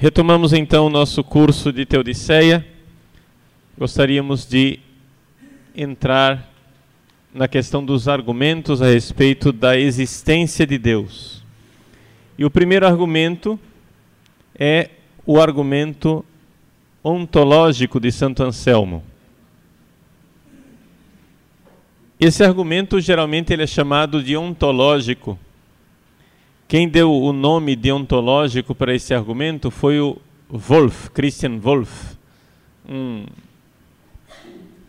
Retomamos então o nosso curso de Teodiceia. Gostaríamos de entrar na questão dos argumentos a respeito da existência de Deus. E o primeiro argumento é o argumento ontológico de Santo Anselmo. Esse argumento geralmente ele é chamado de ontológico quem deu o nome deontológico para esse argumento foi o Wolff, Christian Wolff, um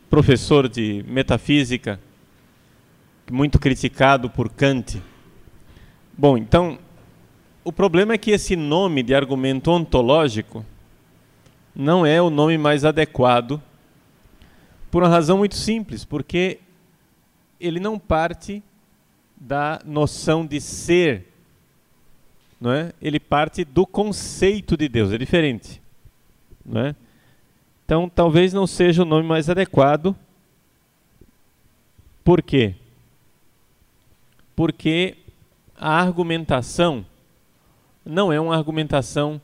professor de metafísica muito criticado por Kant. Bom, então, o problema é que esse nome de argumento ontológico não é o nome mais adequado por uma razão muito simples, porque ele não parte da noção de ser não é? ele parte do conceito de Deus, é diferente. Não é? Então, talvez não seja o nome mais adequado. Por quê? Porque a argumentação não é uma argumentação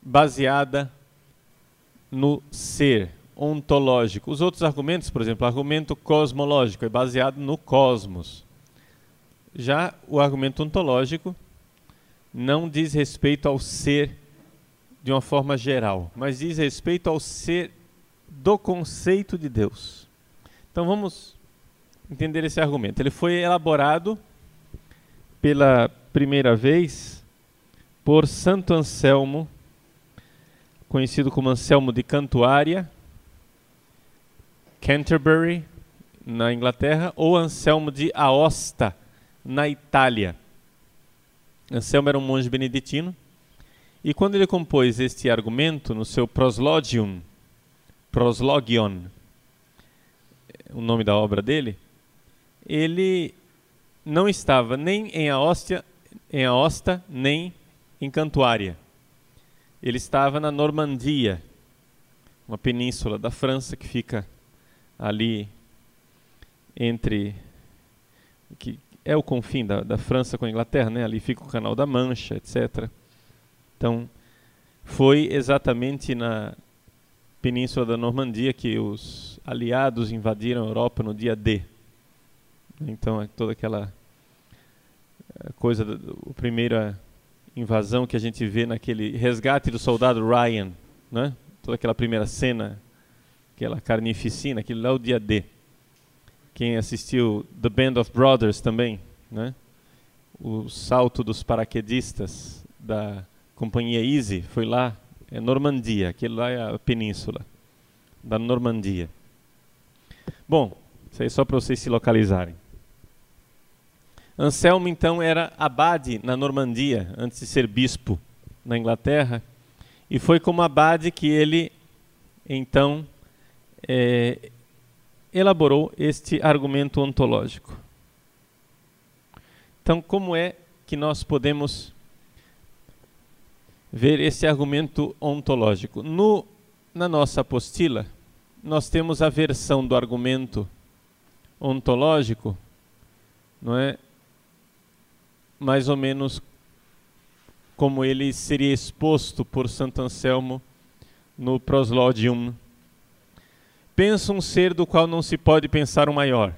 baseada no ser ontológico. Os outros argumentos, por exemplo, o argumento cosmológico é baseado no cosmos. Já o argumento ontológico não diz respeito ao ser de uma forma geral, mas diz respeito ao ser do conceito de Deus. Então vamos entender esse argumento. Ele foi elaborado pela primeira vez por Santo Anselmo, conhecido como Anselmo de Cantuária, Canterbury, na Inglaterra, ou Anselmo de Aosta, na Itália. Anselmo era um monge beneditino, e quando ele compôs este argumento no seu Proslogium, Proslogion, o nome da obra dele, ele não estava nem em Aóstia, em Aosta, nem em Cantuária. Ele estava na Normandia, uma península da França que fica ali entre que é o confim da, da França com a Inglaterra, né? ali fica o Canal da Mancha, etc. Então, foi exatamente na Península da Normandia que os aliados invadiram a Europa no dia D. Então, é toda aquela eh, coisa, a primeira invasão que a gente vê naquele resgate do soldado Ryan, né? toda aquela primeira cena, aquela carnificina, aquilo lá é o dia D. Quem assistiu The Band of Brothers também, né? O salto dos paraquedistas da companhia Easy foi lá, é Normandia, aquele lá é a península da Normandia. Bom, isso aí só para vocês se localizarem. Anselmo então era abade na Normandia antes de ser bispo na Inglaterra e foi como abade que ele então é, elaborou este argumento ontológico. Então, como é que nós podemos ver esse argumento ontológico? No, na nossa apostila, nós temos a versão do argumento ontológico, não é? Mais ou menos como ele seria exposto por Santo Anselmo no Proslodium Pensa um ser do qual não se pode pensar o maior.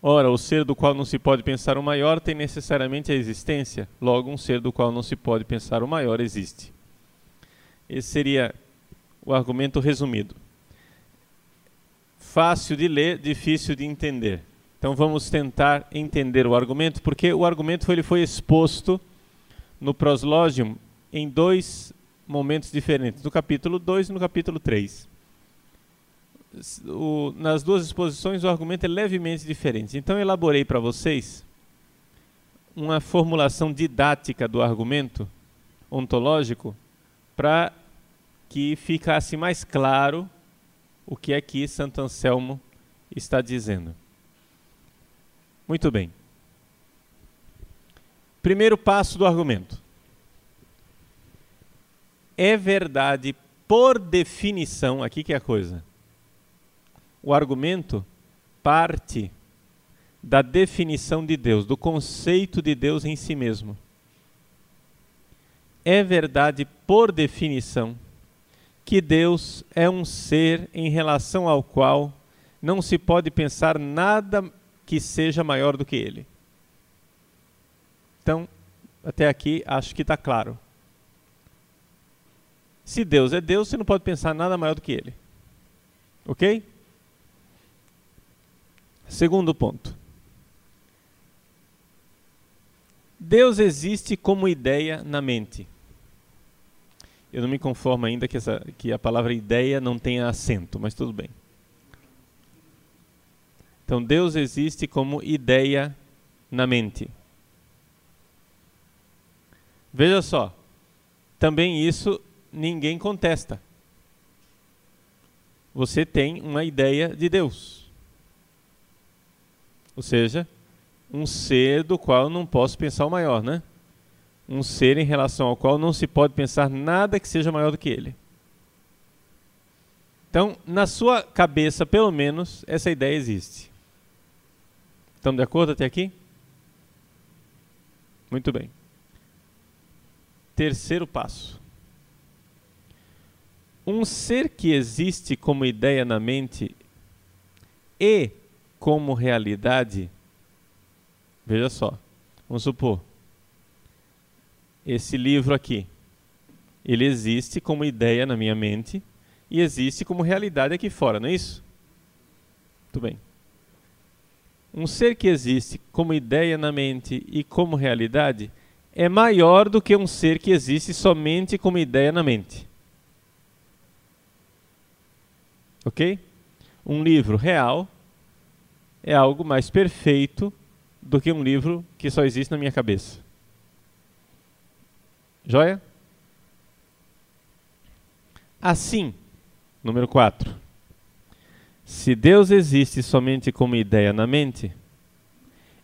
Ora, o ser do qual não se pode pensar o maior tem necessariamente a existência, logo, um ser do qual não se pode pensar o maior existe. Esse seria o argumento resumido. Fácil de ler, difícil de entender. Então vamos tentar entender o argumento, porque o argumento foi, ele foi exposto no Proslogium em dois momentos diferentes, no capítulo 2 e no capítulo 3 o, nas duas exposições o argumento é levemente diferente. Então elaborei para vocês uma formulação didática do argumento ontológico para que ficasse mais claro o que é que Santo Anselmo está dizendo. Muito bem. Primeiro passo do argumento. É verdade, por definição, aqui que é a coisa o argumento parte da definição de Deus, do conceito de Deus em si mesmo. é verdade por definição que Deus é um ser em relação ao qual não se pode pensar nada que seja maior do que ele. Então, até aqui acho que está claro. Se Deus é Deus, você não pode pensar nada maior do que ele. Ok? Segundo ponto. Deus existe como ideia na mente. Eu não me conformo ainda que, essa, que a palavra ideia não tenha acento, mas tudo bem. Então, Deus existe como ideia na mente. Veja só, também isso ninguém contesta. Você tem uma ideia de Deus. Ou seja, um ser do qual não posso pensar o maior, né? Um ser em relação ao qual não se pode pensar nada que seja maior do que ele. Então, na sua cabeça, pelo menos, essa ideia existe. Estamos de acordo até aqui? Muito bem. Terceiro passo. Um ser que existe como ideia na mente e como realidade, veja só, vamos supor, esse livro aqui, ele existe como ideia na minha mente e existe como realidade aqui fora, não é isso? Muito bem. Um ser que existe como ideia na mente e como realidade é maior do que um ser que existe somente como ideia na mente. Ok? Um livro real é algo mais perfeito do que um livro que só existe na minha cabeça. Joia? Assim, número 4. Se Deus existe somente como ideia na mente,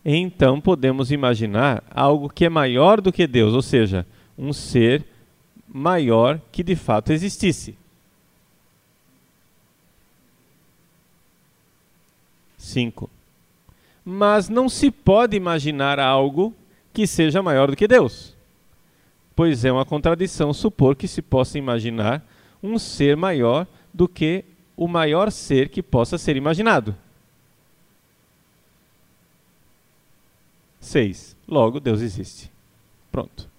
então podemos imaginar algo que é maior do que Deus, ou seja, um ser maior que de fato existisse. 5. Mas não se pode imaginar algo que seja maior do que Deus, pois é uma contradição supor que se possa imaginar um ser maior do que o maior ser que possa ser imaginado. 6. Logo, Deus existe. Pronto.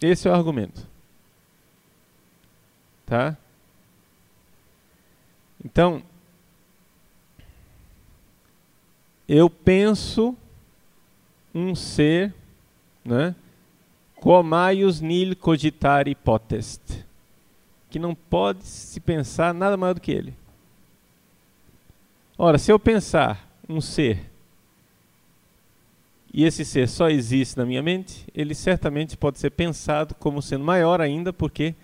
Esse é o argumento. Tá? Então, eu penso um ser, né? Comaius nil cogitari potest que não pode se pensar nada maior do que ele. Ora, se eu pensar um ser e esse ser só existe na minha mente, ele certamente pode ser pensado como sendo maior ainda, porque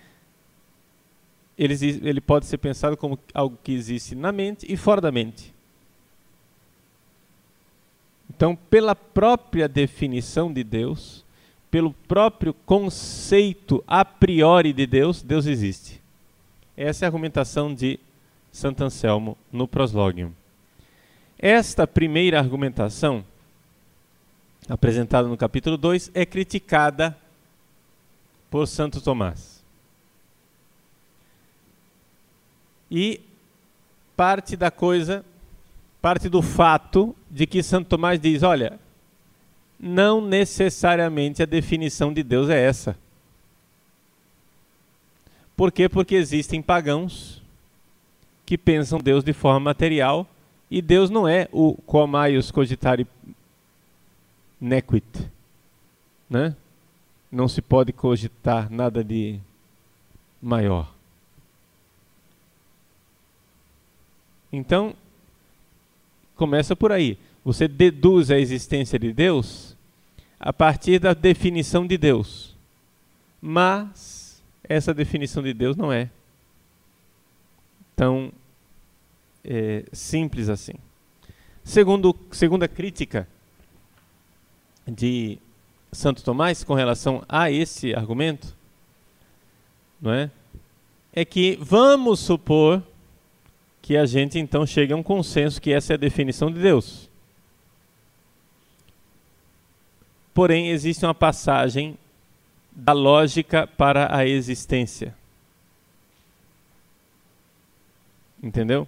ele, ele pode ser pensado como algo que existe na mente e fora da mente. Então, pela própria definição de Deus, pelo próprio conceito a priori de Deus, Deus existe. Essa é a argumentação de Santo Anselmo no Proslogium. Esta primeira argumentação, apresentada no capítulo 2, é criticada por Santo Tomás. E parte da coisa, parte do fato de que Santo Tomás diz: olha, não necessariamente a definição de Deus é essa. Por quê? Porque existem pagãos que pensam Deus de forma material e Deus não é o comaius cogitari nequit, né? Não se pode cogitar nada de maior. Então, começa por aí. Você deduz a existência de Deus a partir da definição de Deus. Mas essa definição de Deus não é tão é, simples assim. Segundo, segunda crítica de Santo Tomás com relação a esse argumento, não é? É que vamos supor que a gente então chegue a um consenso que essa é a definição de Deus. porém existe uma passagem da lógica para a existência. Entendeu?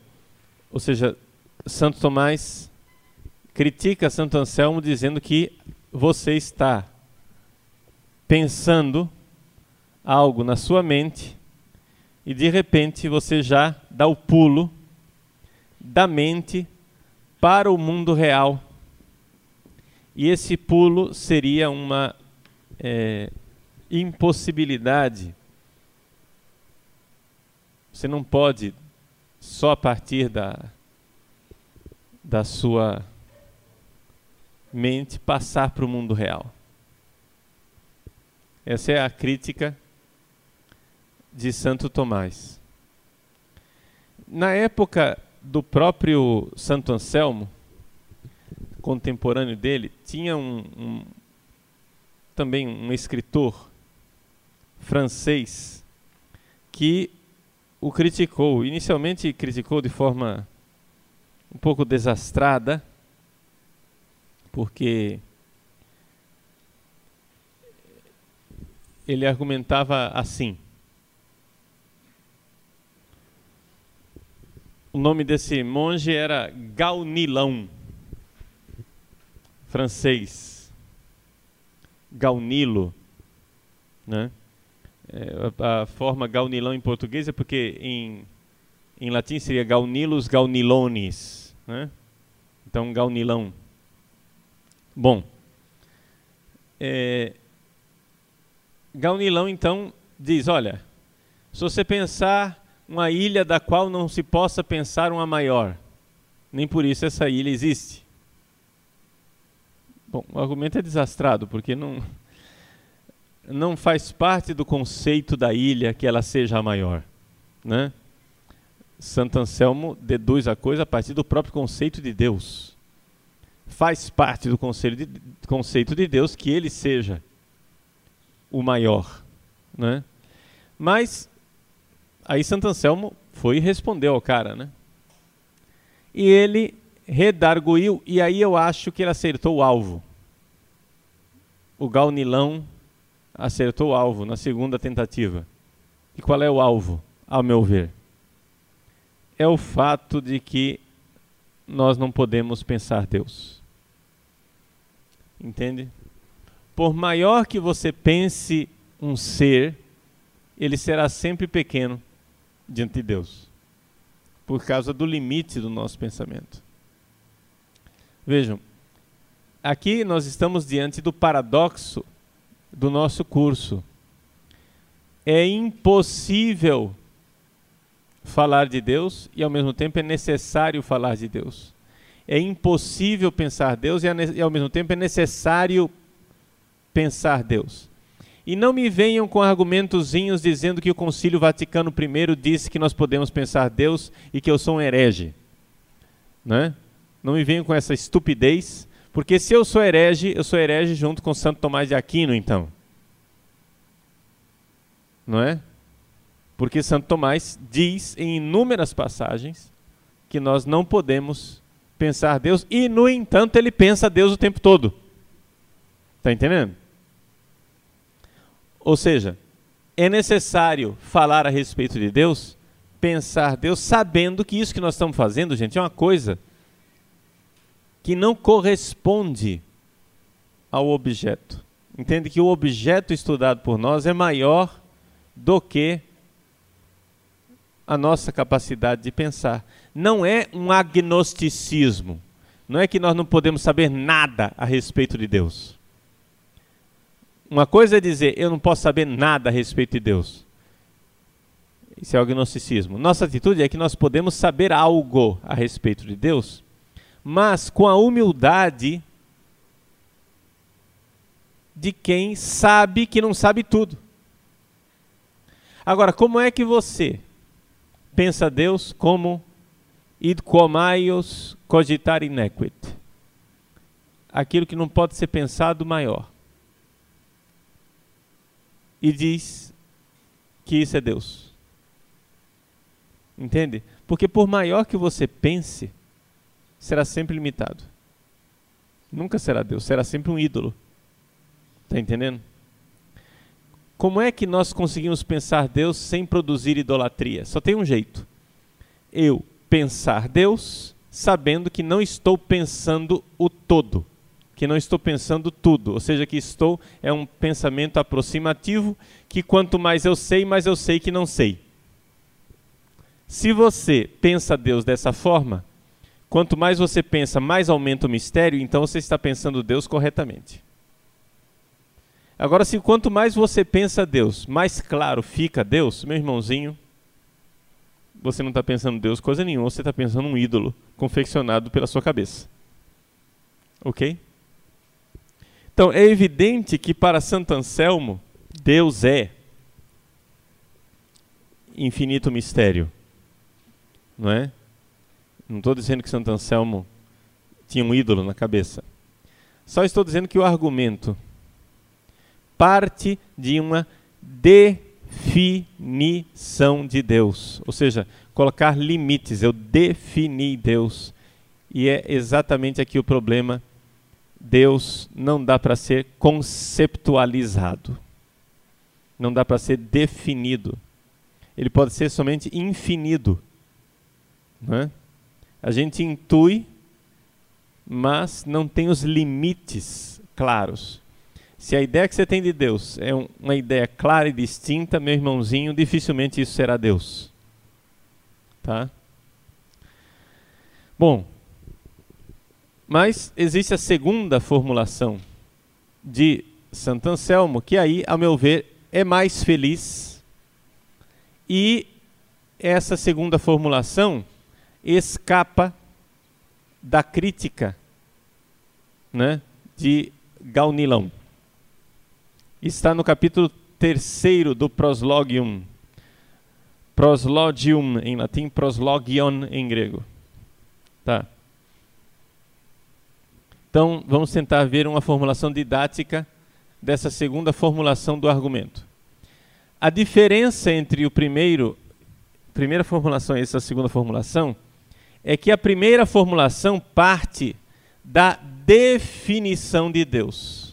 Ou seja, Santo Tomás critica Santo Anselmo dizendo que você está pensando algo na sua mente e de repente você já dá o pulo da mente para o mundo real. E esse pulo seria uma é, impossibilidade. Você não pode só a partir da, da sua mente passar para o mundo real. Essa é a crítica de Santo Tomás. Na época do próprio Santo Anselmo, contemporâneo dele, tinha um, um, também um escritor francês que o criticou. Inicialmente criticou de forma um pouco desastrada, porque ele argumentava assim. O nome desse monge era Gaunilão, francês. Gaunilo, né? É, a, a, forma Gaunilão em português é porque em, em latim seria Gaunilus Gaunilones, né? Então Gaunilão. Bom, é, Gaunilão então diz, olha, se você pensar uma ilha da qual não se possa pensar uma maior. Nem por isso essa ilha existe. Bom, o argumento é desastrado, porque não, não faz parte do conceito da ilha que ela seja a maior. Né? Santo Anselmo deduz a coisa a partir do próprio conceito de Deus. Faz parte do conceito de, conceito de Deus que ele seja o maior. Né? Mas Aí Santo Anselmo foi e respondeu ao cara, né? E ele redarguiu, e aí eu acho que ele acertou o alvo. O Gaunilão acertou o alvo na segunda tentativa. E qual é o alvo, ao meu ver? É o fato de que nós não podemos pensar Deus. Entende? Por maior que você pense um ser, ele será sempre pequeno diante de Deus, por causa do limite do nosso pensamento. Vejam, aqui nós estamos diante do paradoxo do nosso curso. É impossível falar de Deus e ao mesmo tempo é necessário falar de Deus. É impossível pensar Deus e ao mesmo tempo é necessário pensar Deus. E não me venham com argumentozinhos dizendo que o Concílio Vaticano I disse que nós podemos pensar Deus e que eu sou um herege. Né? Não me venham com essa estupidez, porque se eu sou herege, eu sou herege junto com Santo Tomás de Aquino, então. Não é? Porque Santo Tomás diz em inúmeras passagens que nós não podemos pensar Deus e, no entanto, ele pensa Deus o tempo todo. Está entendendo? Ou seja, é necessário falar a respeito de Deus, pensar Deus, sabendo que isso que nós estamos fazendo, gente, é uma coisa que não corresponde ao objeto. Entende que o objeto estudado por nós é maior do que a nossa capacidade de pensar. Não é um agnosticismo. Não é que nós não podemos saber nada a respeito de Deus. Uma coisa é dizer, eu não posso saber nada a respeito de Deus. Isso é o agnosticismo. Nossa atitude é que nós podemos saber algo a respeito de Deus, mas com a humildade de quem sabe que não sabe tudo. Agora, como é que você pensa Deus como id comaios cogitar inequit? Aquilo que não pode ser pensado maior e diz que isso é Deus. Entende? Porque por maior que você pense, será sempre limitado. Nunca será Deus, será sempre um ídolo. Está entendendo? Como é que nós conseguimos pensar Deus sem produzir idolatria? Só tem um jeito. Eu pensar Deus sabendo que não estou pensando o todo, que não estou pensando tudo, ou seja, que estou é um pensamento aproximativo, que quanto mais eu sei, mais eu sei que não sei. Se você pensa Deus dessa forma, quanto mais você pensa, mais aumenta o mistério, então você está pensando Deus corretamente. Agora, se quanto mais você pensa Deus, mais claro fica Deus, meu irmãozinho, você não está pensando Deus coisa nenhuma, você está pensando um ídolo confeccionado pela sua cabeça. Ok? Então, é evidente que para Santo Anselmo, Deus é infinito mistério. Não é? Não estou dizendo que Santo Anselmo tinha um ídolo na cabeça. Só estou dizendo que o argumento parte de uma definição de Deus, ou seja, colocar limites. Eu defini Deus. E é exatamente aqui o problema. Deus não dá para ser conceptualizado. Não dá para ser definido. Ele pode ser somente infinido. Não é? A gente intui, mas não tem os limites claros. Se a ideia que você tem de Deus é um, uma ideia clara e distinta, meu irmãozinho, dificilmente isso será Deus. Tá? Bom, mas existe a segunda formulação de Santo Anselmo, que aí, a meu ver, é mais feliz. E essa segunda formulação escapa da crítica né, de Gaunilão está no capítulo 3 do Proslogium. Proslogium em latim, proslogion em grego. Tá. Então, vamos tentar ver uma formulação didática dessa segunda formulação do argumento. A diferença entre o primeiro, primeira formulação e essa segunda formulação é que a primeira formulação parte da definição de Deus.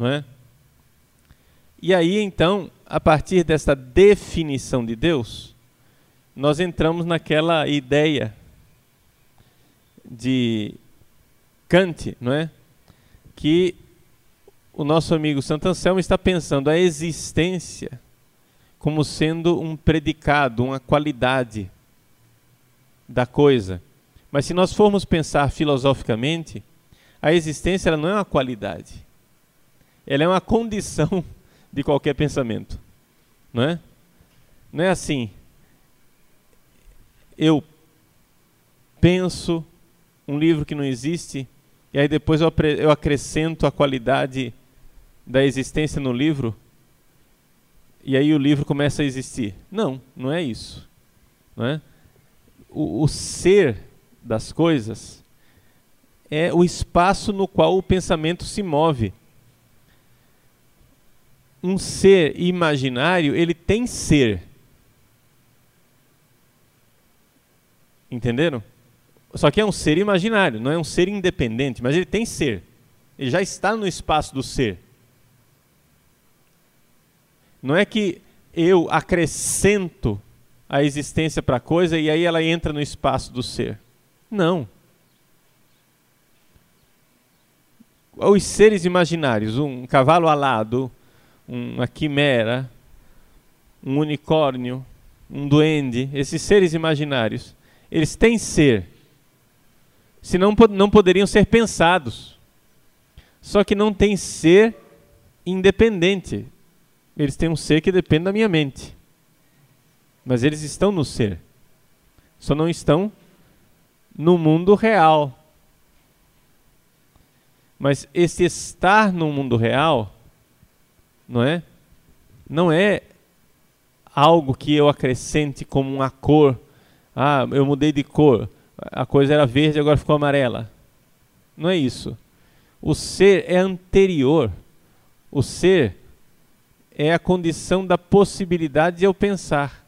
não é? E aí então, a partir dessa definição de Deus, nós entramos naquela ideia de Kant, não é? Que o nosso amigo Santo Anselmo está pensando a existência como sendo um predicado, uma qualidade da coisa. Mas se nós formos pensar filosoficamente, a existência não é uma qualidade ela é uma condição de qualquer pensamento. Não é? Não é assim. Eu penso um livro que não existe e aí depois eu, acrescento a qualidade da existência no livro e aí o livro começa a existir. Não, não é isso. Não é? O, o ser das coisas é o espaço no qual o pensamento se move um ser imaginário, ele tem ser. Entenderam? Só que é um ser imaginário, não é um ser independente, mas ele tem ser. Ele já está no espaço do ser. Não é que eu acrescento a existência para a coisa e aí ela entra no espaço do ser. Não. Os seres imaginários, um cavalo alado, uma quimera, um unicórnio, um duende, esses seres imaginários, eles têm ser. Senão não poderiam ser pensados. Só que não tem ser independente. Eles têm um ser que depende da minha mente. Mas eles estão no ser. Só não estão no mundo real. Mas esse estar no mundo real não é? Não é algo que eu acrescente como uma cor. Ah, eu mudei de cor. A coisa era verde, agora ficou amarela. Não é isso. O ser é anterior. O ser é a condição da possibilidade de eu pensar.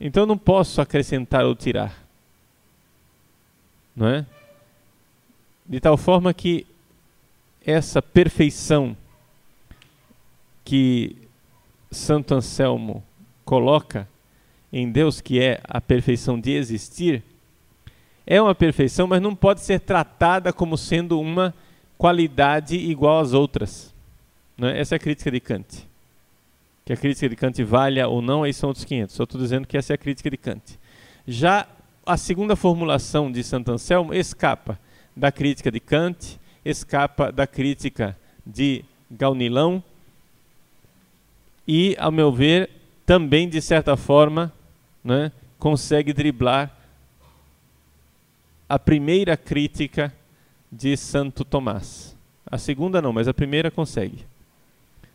Então não posso acrescentar ou tirar. Não é? de tal forma que essa perfeição que Santo Anselmo coloca em Deus, que é a perfeição de existir, é uma perfeição, mas não pode ser tratada como sendo uma qualidade igual às outras. Né? Essa é a crítica de Kant. Que a crítica de Kant valha ou não, aí são outros 500. Só estou dizendo que essa é a crítica de Kant. Já a segunda formulação de Santo Anselmo escapa da crítica de Kant, escapa da crítica de Gaunilão e, ao meu ver, também, de certa forma, né, consegue driblar a primeira crítica de Santo Tomás. A segunda não, mas a primeira consegue.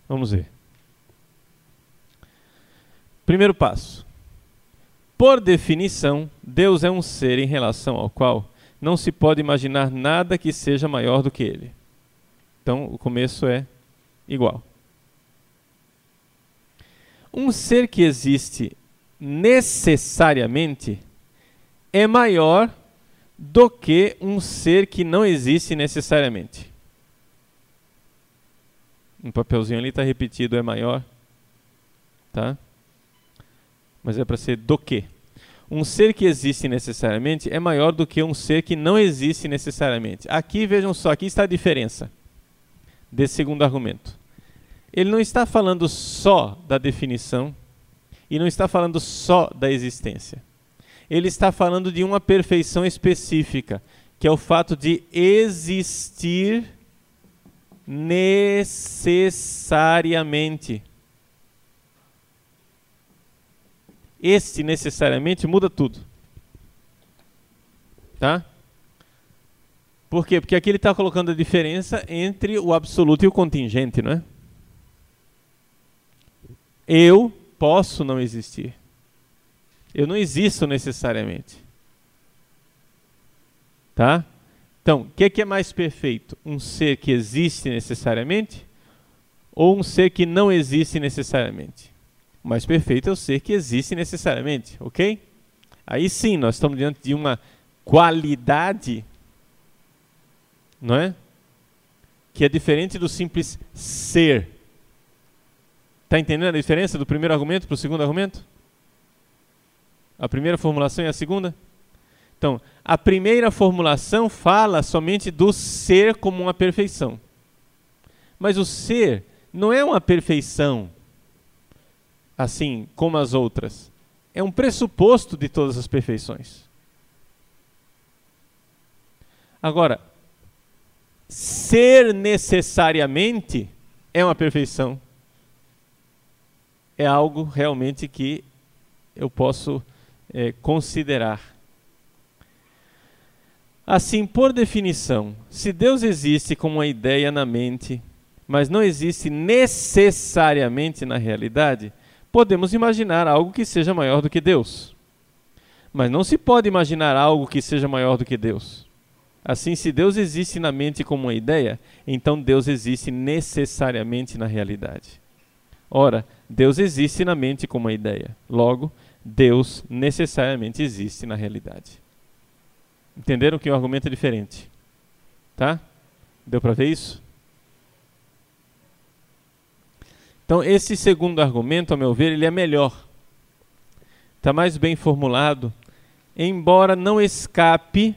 Vamos ver. Primeiro passo. Por definição, Deus é um ser em relação ao qual não se pode imaginar nada que seja maior do que ele. Então, o começo é igual. Um ser que existe necessariamente é maior do que um ser que não existe necessariamente. Um papelzinho ali está repetido, é maior. Tá? Mas é para ser do que. Um ser que existe necessariamente é maior do que um ser que não existe necessariamente. Aqui, vejam só, aqui está a diferença desse segundo argumento. Ele não está falando só da definição e não está falando só da existência. Ele está falando de uma perfeição específica, que é o fato de existir necessariamente. Este necessariamente muda tudo. Tá? Por quê? Porque aqui ele está colocando a diferença entre o absoluto e o contingente, não é? Eu posso não existir. Eu não existo necessariamente. Tá? Então, o que, que é mais perfeito? Um ser que existe necessariamente ou um ser que não existe necessariamente? O mais perfeito é o ser que existe necessariamente, ok? Aí sim, nós estamos diante de uma qualidade, não é? Que é diferente do simples ser. Está entendendo a diferença do primeiro argumento para o segundo argumento? A primeira formulação e a segunda? Então, a primeira formulação fala somente do ser como uma perfeição. Mas o ser não é uma perfeição assim como as outras. É um pressuposto de todas as perfeições. Agora, ser necessariamente é uma perfeição. É algo realmente que eu posso é, considerar. Assim, por definição, se Deus existe como uma ideia na mente, mas não existe necessariamente na realidade, podemos imaginar algo que seja maior do que Deus. Mas não se pode imaginar algo que seja maior do que Deus. Assim, se Deus existe na mente como uma ideia, então Deus existe necessariamente na realidade. Ora, Deus existe na mente como uma ideia. Logo, Deus necessariamente existe na realidade. Entenderam que o argumento é diferente? Tá? Deu para ver isso? Então, esse segundo argumento, ao meu ver, ele é melhor. Está mais bem formulado, embora não escape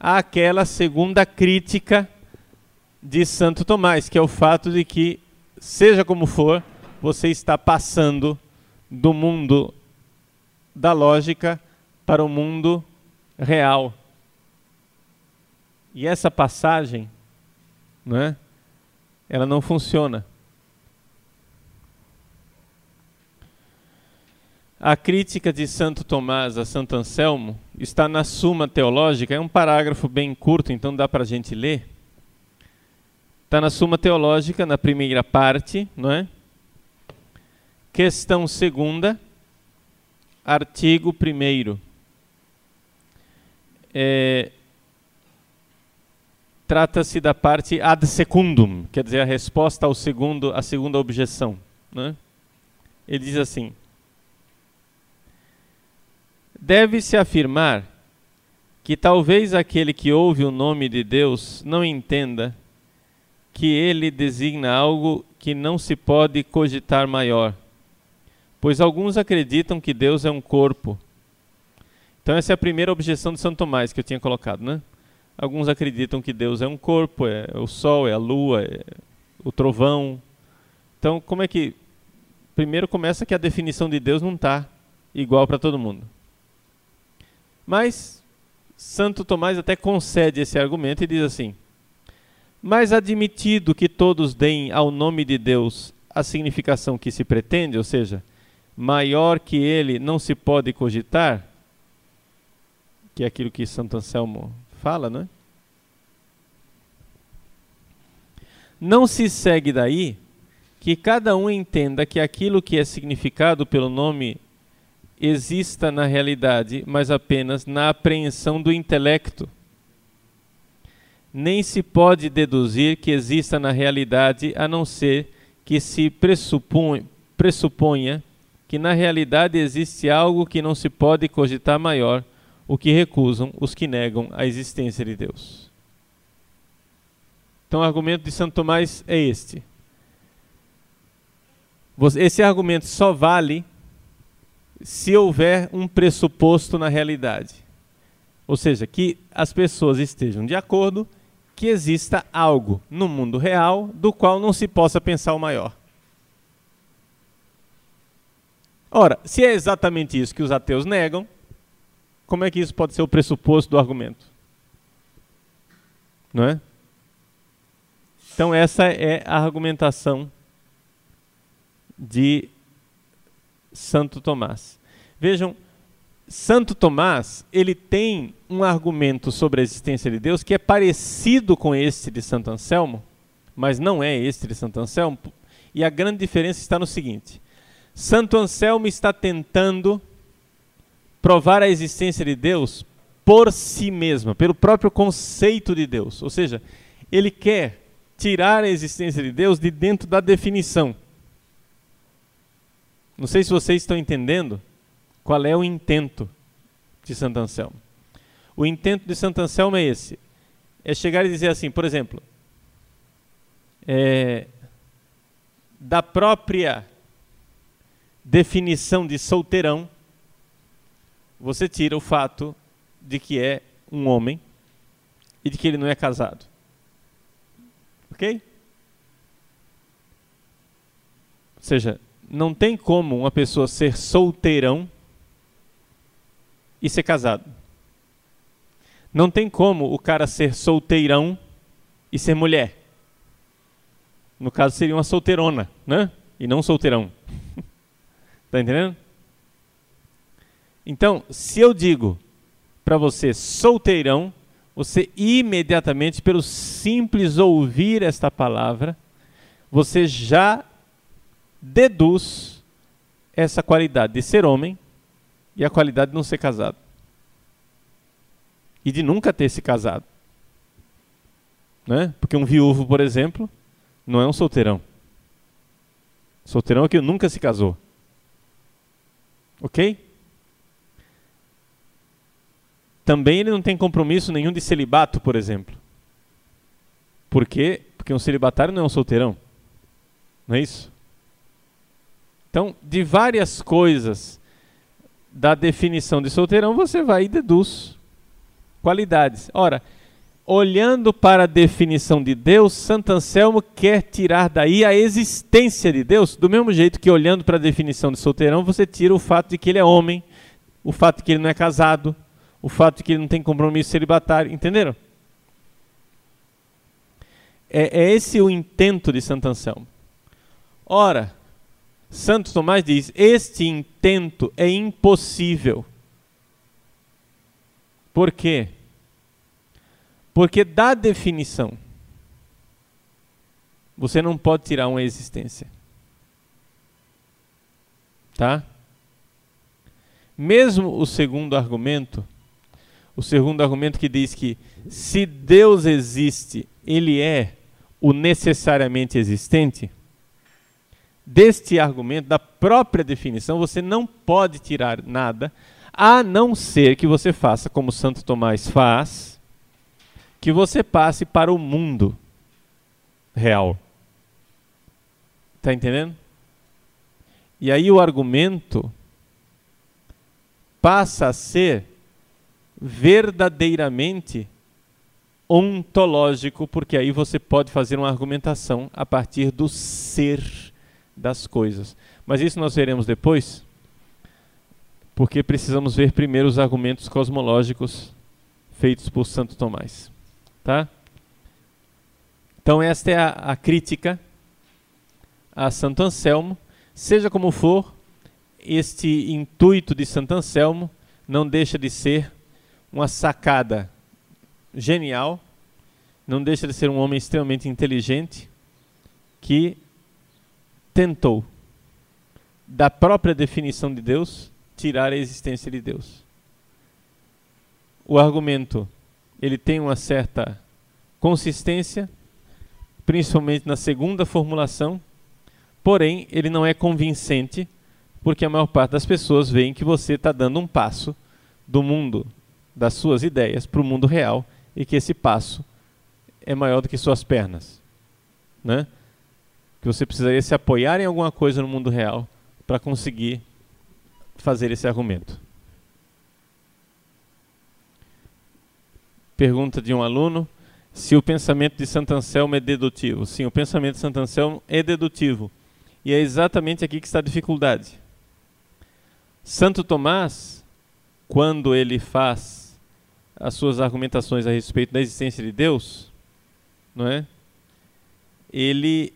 àquela segunda crítica de Santo Tomás, que é o fato de que, seja como for, você está passando do mundo da lógica para o mundo real. E essa passagem, não é? Ela não funciona. A crítica de Santo Tomás a Santo Anselmo está na Suma Teológica, é um parágrafo bem curto, então dá para a gente ler. Está na Suma Teológica, na primeira parte, não é? Questão segunda, artigo primeiro. É, Trata-se da parte ad secundum, quer dizer, a resposta ao segundo, à segunda objeção. Né? Ele diz assim: deve-se afirmar que talvez aquele que ouve o nome de Deus não entenda que ele designa algo que não se pode cogitar maior, pois alguns acreditam que Deus é um corpo. Então essa é a primeira objeção de Santo Tomás que eu tinha colocado, né? Alguns acreditam que Deus é um corpo, é o sol, é a lua, é o trovão. Então, como é que primeiro começa que a definição de Deus não está igual para todo mundo. Mas Santo Tomás até concede esse argumento e diz assim: Mas admitido que todos deem ao nome de Deus a significação que se pretende, ou seja, maior que ele não se pode cogitar, que é aquilo que Santo Anselmo fala, não é? Não se segue daí que cada um entenda que aquilo que é significado pelo nome exista na realidade, mas apenas na apreensão do intelecto. Nem se pode deduzir que exista na realidade a não ser que se pressuponha, pressuponha que na realidade existe algo que não se pode cogitar maior, o que recusam os que negam a existência de Deus. Então o argumento de Santo Tomás é este. Esse argumento só vale se houver um pressuposto na realidade. Ou seja, que as pessoas estejam de acordo que exista algo no mundo real do qual não se possa pensar o maior. Ora, se é exatamente isso que os ateus negam, como é que isso pode ser o pressuposto do argumento? Não é? Então, essa é a argumentação de Santo Tomás. Vejam, Santo Tomás, ele tem um argumento sobre a existência de Deus que é parecido com este de Santo Anselmo, mas não é este de Santo Anselmo, e a grande diferença está no seguinte: Santo Anselmo está tentando provar a existência de Deus por si mesma, pelo próprio conceito de Deus. Ou seja, ele quer tirar a existência de Deus de dentro da definição. Não sei se vocês estão entendendo qual é o intento de Santo Anselmo. O intento de Santo Anselmo é esse: é chegar e dizer assim, por exemplo, é, da própria definição de solteirão, você tira o fato de que é um homem e de que ele não é casado. Ok? Ou seja, não tem como uma pessoa ser solteirão e ser casado. Não tem como o cara ser solteirão e ser mulher. No caso seria uma solteirona, né? E não solteirão. tá entendendo? Então, se eu digo para você solteirão, você imediatamente, pelo simples ouvir esta palavra, você já deduz essa qualidade de ser homem e a qualidade de não ser casado. E de nunca ter se casado. Né? Porque um viúvo, por exemplo, não é um solteirão. Solteirão é que nunca se casou. Ok? Também ele não tem compromisso nenhum de celibato, por exemplo. Por quê? Porque um celibatário não é um solteirão. Não é isso? Então, de várias coisas da definição de solteirão, você vai e deduz qualidades. Ora, olhando para a definição de Deus, Santo Anselmo quer tirar daí a existência de Deus, do mesmo jeito que olhando para a definição de solteirão, você tira o fato de que ele é homem, o fato de que ele não é casado, o fato de que ele não tem compromisso celibatário, entenderam? É, é esse o intento de Santo Anselmo. Ora, Santo Tomás diz: este intento é impossível. Por quê? Porque da definição, você não pode tirar uma existência. Tá? Mesmo o segundo argumento, o segundo argumento que diz que se Deus existe, ele é o necessariamente existente, deste argumento, da própria definição, você não pode tirar nada, A não ser que você faça como Santo Tomás faz, que você passe para o mundo real. Está entendendo? E aí o argumento passa a ser verdadeiramente ontológico, porque aí você pode fazer uma argumentação a partir do ser das coisas. Mas isso nós veremos depois, porque precisamos ver primeiro os argumentos cosmológicos feitos por Santo Tomás. Tá? Então, esta é a, a crítica a Santo Anselmo. Seja como for, este intuito de Santo Anselmo não deixa de ser uma sacada genial, não deixa de ser um homem extremamente inteligente que tentou, da própria definição de Deus, tirar a existência de Deus. O argumento ele tem uma certa consistência, principalmente na segunda formulação, porém ele não é convincente, porque a maior parte das pessoas veem que você está dando um passo do mundo das suas ideias para o mundo real e que esse passo é maior do que suas pernas, né? Que você precisaria se apoiar em alguma coisa no mundo real para conseguir fazer esse argumento. Pergunta de um aluno se o pensamento de Santo Anselmo é dedutivo. Sim, o pensamento de Santo Anselmo é dedutivo. E é exatamente aqui que está a dificuldade. Santo Tomás, quando ele faz as suas argumentações a respeito da existência de Deus, não é? Ele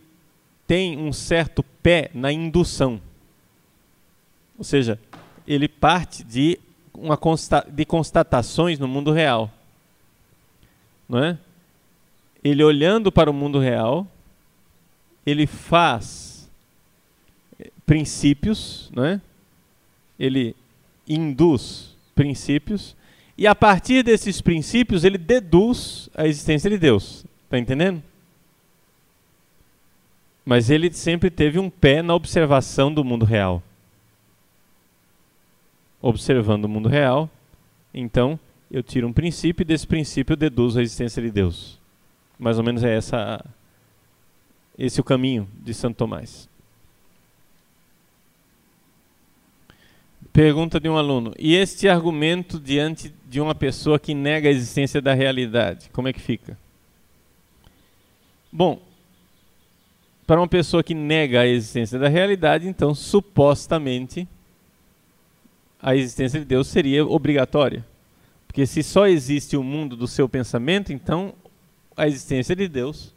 tem um certo pé na indução. Ou seja, ele parte de uma consta de constatações no mundo real. Não é? Ele olhando para o mundo real, ele faz eh, princípios, não é? Ele induz princípios e a partir desses princípios ele deduz a existência de Deus. Está entendendo? Mas ele sempre teve um pé na observação do mundo real. Observando o mundo real, então eu tiro um princípio e desse princípio eu deduzo a existência de Deus. Mais ou menos é essa esse o caminho de Santo Tomás. Pergunta de um aluno: E este argumento diante de uma pessoa que nega a existência da realidade, como é que fica? Bom, para uma pessoa que nega a existência da realidade, então supostamente a existência de Deus seria obrigatória. Porque se só existe o mundo do seu pensamento, então a existência de Deus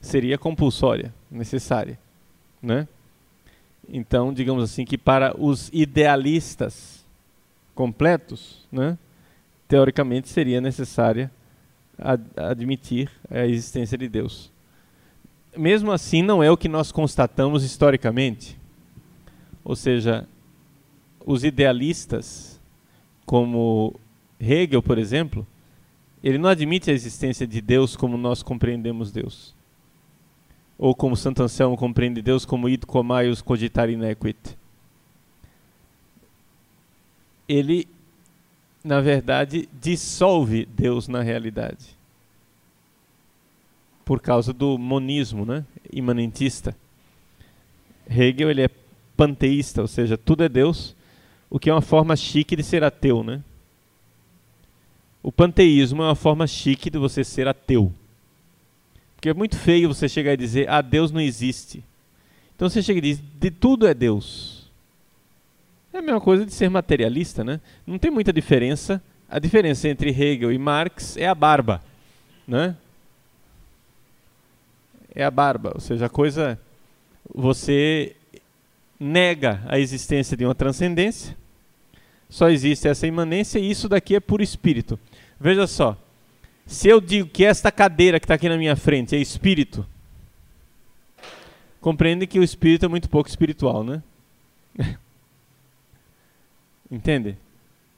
seria compulsória, necessária, né? Então, digamos assim, que para os idealistas completos, né, teoricamente seria necessária ad admitir a existência de Deus. Mesmo assim, não é o que nós constatamos historicamente. Ou seja, os idealistas, como Hegel, por exemplo, ele não admite a existência de Deus como nós compreendemos Deus ou como Santo Anselmo compreende Deus como id comaius cogitare inequit. Ele, na verdade, dissolve Deus na realidade. Por causa do monismo, né? imanentista. Hegel ele é panteísta, ou seja, tudo é Deus, o que é uma forma chique de ser ateu, né? O panteísmo é uma forma chique de você ser ateu. Porque é muito feio você chegar e dizer, ah, Deus não existe. Então você chega e diz, de tudo é Deus. É a mesma coisa de ser materialista, né? Não tem muita diferença. A diferença entre Hegel e Marx é a barba, né? É a barba, ou seja, a coisa você nega a existência de uma transcendência. Só existe essa imanência e isso daqui é por espírito. Veja só, se eu digo que esta cadeira que está aqui na minha frente é espírito, compreende que o espírito é muito pouco espiritual, né? Entende?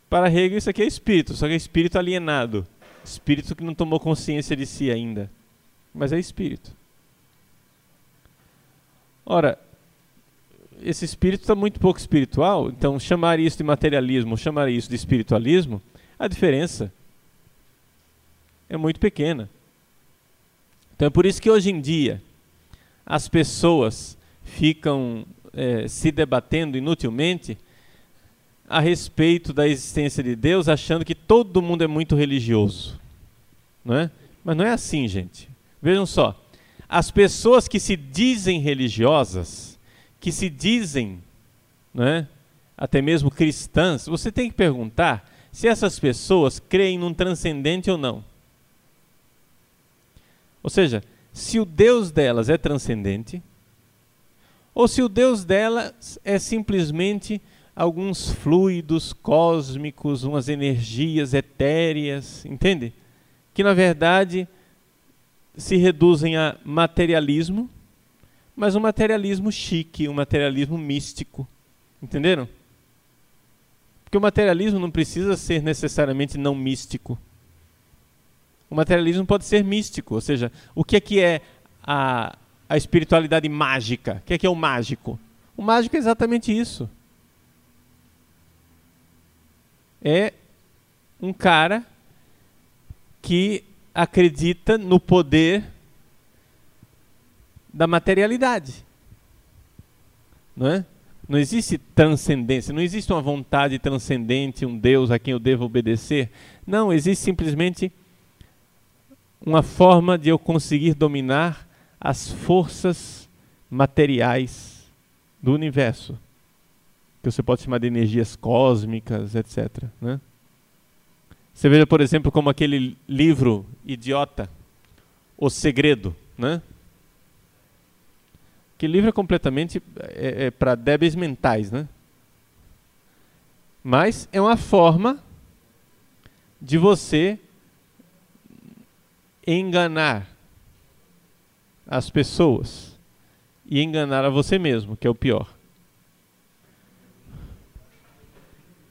Para Hegel isso aqui é espírito, só que é espírito alienado. Espírito que não tomou consciência de si ainda. Mas é espírito. Ora, esse espírito está muito pouco espiritual, então chamar isso de materialismo, chamar isso de espiritualismo, a diferença é muito pequena. Então é por isso que hoje em dia as pessoas ficam é, se debatendo inutilmente a respeito da existência de Deus, achando que todo mundo é muito religioso. Não é? Mas não é assim, gente. Vejam só. As pessoas que se dizem religiosas, que se dizem, né, até mesmo cristãs, você tem que perguntar se essas pessoas creem num transcendente ou não. Ou seja, se o Deus delas é transcendente, ou se o Deus delas é simplesmente alguns fluidos cósmicos, umas energias etéreas, entende? Que na verdade se reduzem a materialismo mas um materialismo chique, um materialismo místico. Entenderam? Porque o materialismo não precisa ser necessariamente não místico. O materialismo pode ser místico, ou seja, o que é que é a, a espiritualidade mágica? O que é que é o mágico? O mágico é exatamente isso. É um cara que acredita no poder da materialidade. Não é? Não existe transcendência, não existe uma vontade transcendente, um Deus a quem eu devo obedecer. Não, existe simplesmente uma forma de eu conseguir dominar as forças materiais do universo, que você pode chamar de energias cósmicas, etc. Né? Você veja, por exemplo, como aquele livro idiota, O Segredo, né? Que livro é completamente é, é para débeis mentais, né? Mas é uma forma de você enganar as pessoas e enganar a você mesmo, que é o pior.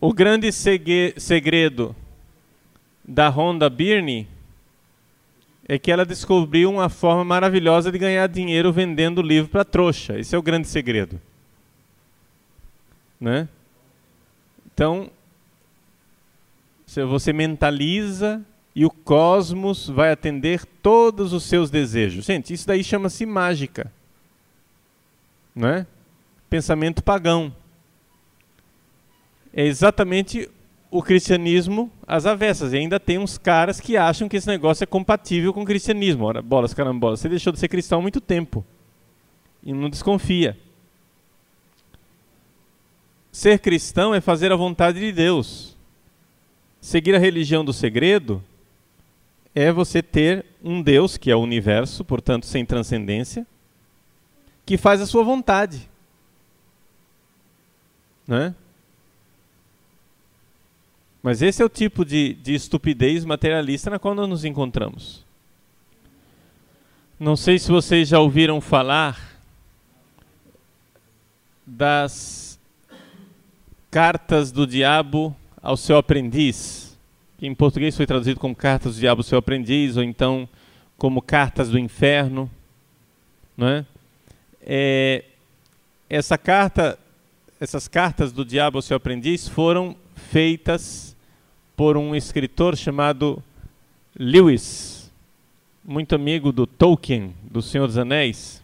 O grande segredo da Honda Birney é que ela descobriu uma forma maravilhosa de ganhar dinheiro vendendo livro para trouxa. Esse é o grande segredo. Né? Então, você mentaliza e o cosmos vai atender todos os seus desejos. Gente, isso daí chama-se mágica. Né? Pensamento pagão. É exatamente o cristianismo às avessas. E ainda tem uns caras que acham que esse negócio é compatível com o cristianismo. Ora, bolas, carambolas, você deixou de ser cristão há muito tempo. E não desconfia. Ser cristão é fazer a vontade de Deus. Seguir a religião do segredo é você ter um Deus, que é o universo, portanto sem transcendência, que faz a sua vontade. Né? Mas esse é o tipo de, de estupidez materialista na qual nós nos encontramos. Não sei se vocês já ouviram falar das cartas do diabo ao seu aprendiz, que em português foi traduzido como cartas do diabo ao seu aprendiz, ou então como cartas do inferno, não é? é essa carta, essas cartas do diabo ao seu aprendiz foram feitas por um escritor chamado Lewis, muito amigo do Tolkien, do Senhor dos Anéis.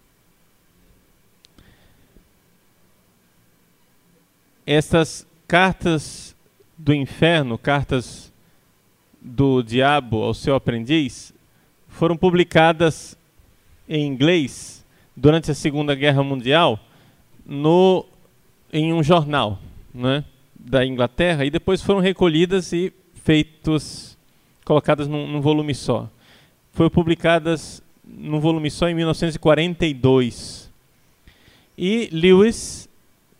Essas cartas do inferno, cartas do diabo ao seu aprendiz, foram publicadas em inglês durante a Segunda Guerra Mundial no, em um jornal né, da Inglaterra e depois foram recolhidas e feitos, colocadas num, num volume só. Foram publicadas num volume só em 1942. E Lewis,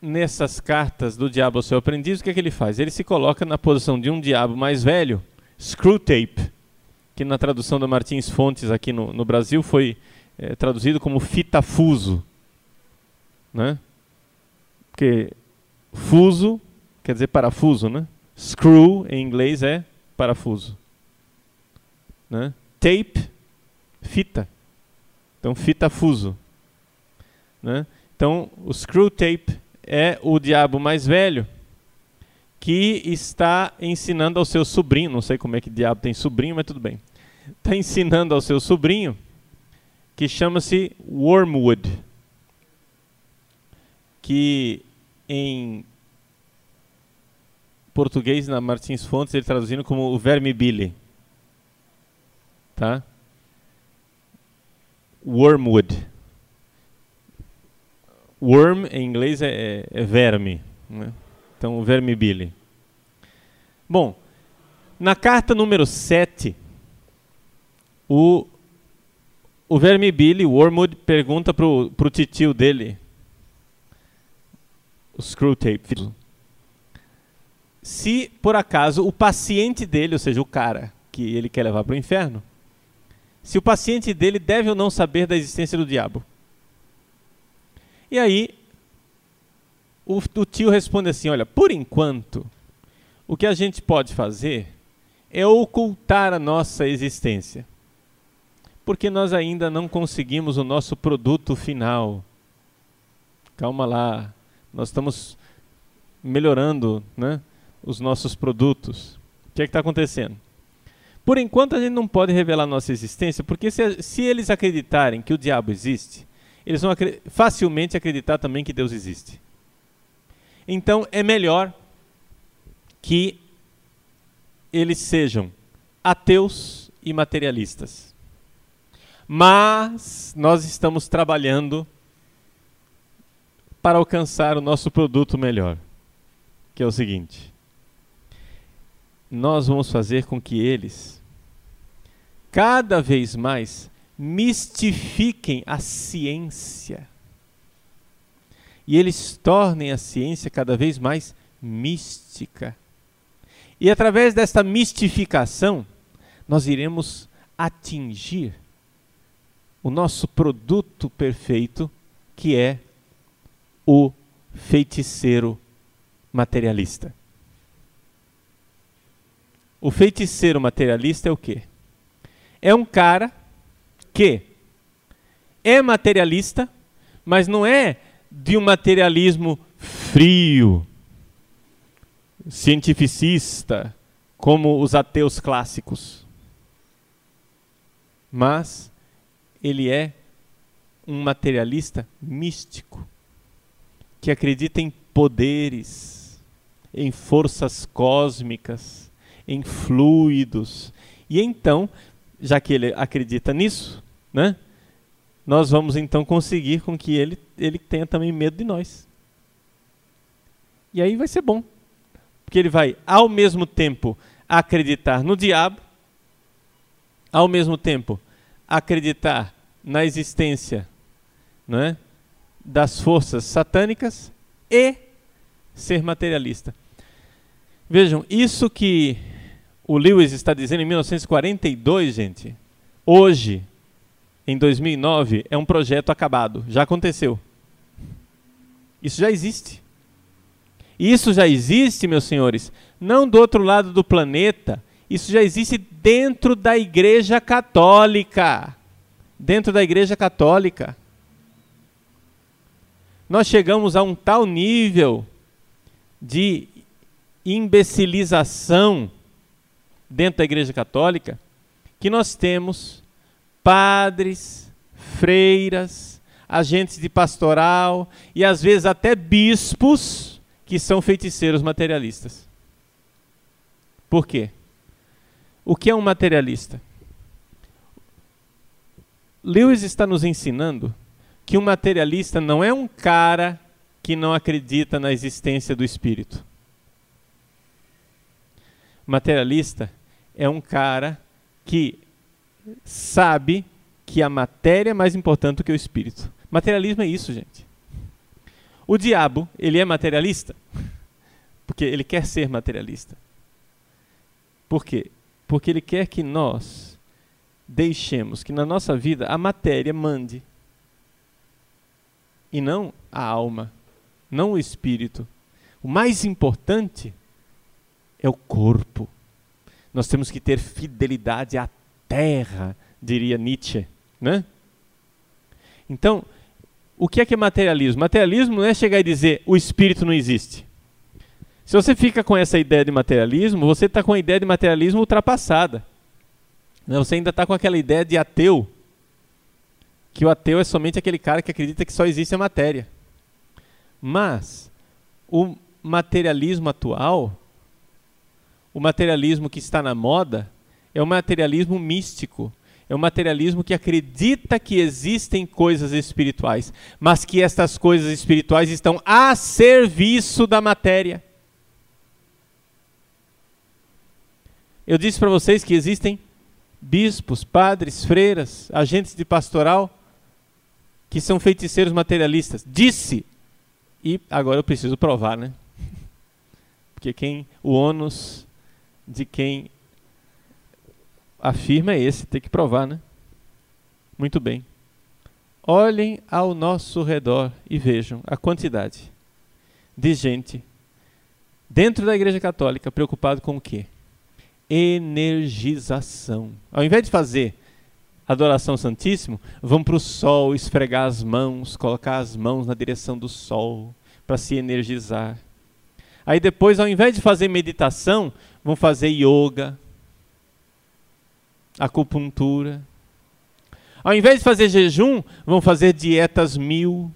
nessas cartas do diabo ao seu aprendiz, o que, é que ele faz? Ele se coloca na posição de um diabo mais velho, Screwtape, que na tradução da Martins Fontes aqui no, no Brasil foi é, traduzido como fitafuso. Né? Porque fuso quer dizer parafuso, né? Screw, em inglês, é parafuso. Né? Tape, fita. Então, fita fuso. Né? Então, o screw tape é o diabo mais velho que está ensinando ao seu sobrinho, não sei como é que diabo tem sobrinho, mas tudo bem. Está ensinando ao seu sobrinho que chama-se Wormwood, que em português na Martins Fontes ele traduzindo como o verme Billy. Tá? Wormwood. Worm em inglês é, é, é verme. Né? Então, o verme Billy. Bom, na carta número 7, o, o verme Billy, Wormwood, pergunta para o titio dele, o Screwtape, se por acaso o paciente dele, ou seja, o cara que ele quer levar para o inferno, se o paciente dele deve ou não saber da existência do diabo. E aí, o, o tio responde assim: Olha, por enquanto, o que a gente pode fazer é ocultar a nossa existência. Porque nós ainda não conseguimos o nosso produto final. Calma lá, nós estamos melhorando né, os nossos produtos. O que é está acontecendo? Por enquanto a gente não pode revelar nossa existência, porque se, se eles acreditarem que o diabo existe, eles vão acre facilmente acreditar também que Deus existe. Então é melhor que eles sejam ateus e materialistas. Mas nós estamos trabalhando para alcançar o nosso produto melhor, que é o seguinte: nós vamos fazer com que eles cada vez mais mistifiquem a ciência. E eles tornem a ciência cada vez mais mística. E através desta mistificação, nós iremos atingir o nosso produto perfeito, que é o feiticeiro materialista. O feiticeiro materialista é o quê? É um cara que é materialista, mas não é de um materialismo frio, cientificista, como os ateus clássicos. Mas ele é um materialista místico, que acredita em poderes, em forças cósmicas, em fluidos. E então, já que ele acredita nisso, né? Nós vamos então conseguir com que ele, ele tenha também medo de nós. E aí vai ser bom. Porque ele vai, ao mesmo tempo, acreditar no diabo, ao mesmo tempo, acreditar na existência né, das forças satânicas e ser materialista. Vejam, isso que o Lewis está dizendo em 1942, gente, hoje, em 2009, é um projeto acabado, já aconteceu. Isso já existe. Isso já existe, meus senhores, não do outro lado do planeta, isso já existe dentro da Igreja Católica. Dentro da Igreja Católica. Nós chegamos a um tal nível de imbecilização dentro da Igreja Católica que nós temos padres, freiras, agentes de pastoral e às vezes até bispos que são feiticeiros materialistas. Por quê? O que é um materialista? Lewis está nos ensinando que um materialista não é um cara que não acredita na existência do espírito. Materialista é um cara que sabe que a matéria é mais importante do que o espírito. Materialismo é isso, gente. O diabo, ele é materialista? Porque ele quer ser materialista. Por quê? Porque ele quer que nós deixemos que na nossa vida a matéria mande. E não a alma, não o espírito. O mais importante é o corpo. Nós temos que ter fidelidade à terra, diria Nietzsche, né? Então, o que é que é materialismo? Materialismo não é chegar e dizer o espírito não existe. Se você fica com essa ideia de materialismo, você está com a ideia de materialismo ultrapassada. Né? Você ainda está com aquela ideia de ateu, que o ateu é somente aquele cara que acredita que só existe a matéria. Mas o materialismo atual, o materialismo que está na moda, é o materialismo místico. É o materialismo que acredita que existem coisas espirituais, mas que estas coisas espirituais estão a serviço da matéria. Eu disse para vocês que existem bispos, padres, freiras, agentes de pastoral que são feiticeiros materialistas. Disse. E agora eu preciso provar, né? Porque quem o ônus de quem afirma é esse, tem que provar, né? Muito bem. Olhem ao nosso redor e vejam a quantidade de gente dentro da Igreja Católica preocupado com o quê? energização. Ao invés de fazer adoração santíssimo, vão para o sol esfregar as mãos, colocar as mãos na direção do sol para se energizar. Aí depois, ao invés de fazer meditação, vão fazer yoga, acupuntura. Ao invés de fazer jejum, vão fazer dietas mil,